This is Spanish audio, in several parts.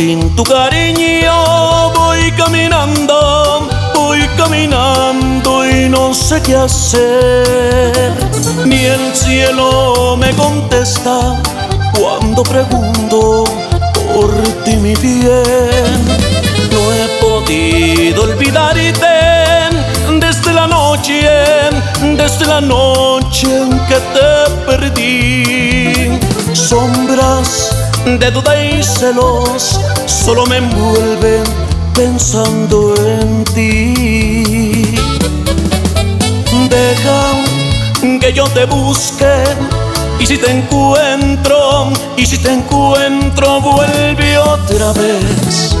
Sin tu cariño voy caminando, voy caminando y no sé qué hacer. Ni el cielo me contesta cuando pregunto por ti mi bien. No he podido olvidarte desde la noche, desde la noche en que te perdí. Sombras de duda y celos solo me envuelven pensando en ti. Deja que yo te busque y si te encuentro, y si te encuentro, vuelve otra vez.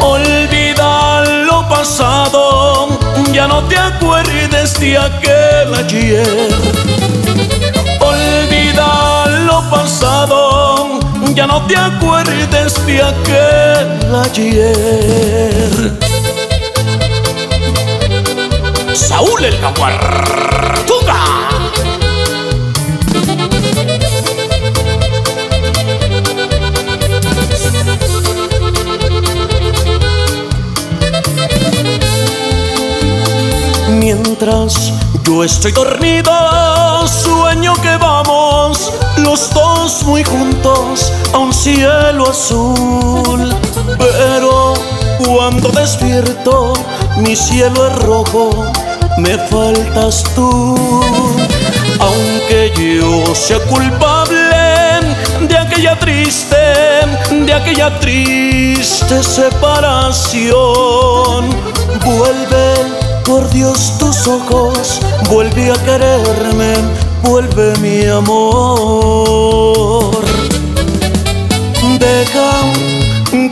Olvida lo pasado, ya no te acuerdes de aquel ayer. Olvida lo pasado, ya no te acuerdes de aquel ayer. Saúl el Jaguar. ¡Tuga! Mientras yo estoy dormido, sueño que vamos los dos muy juntos cielo azul. Pero cuando despierto, mi cielo es rojo, me faltas tú. Aunque yo sea culpable de aquella triste, de aquella triste separación, vuelve por Dios tus ojos, vuelve a quererme, vuelve mi amor.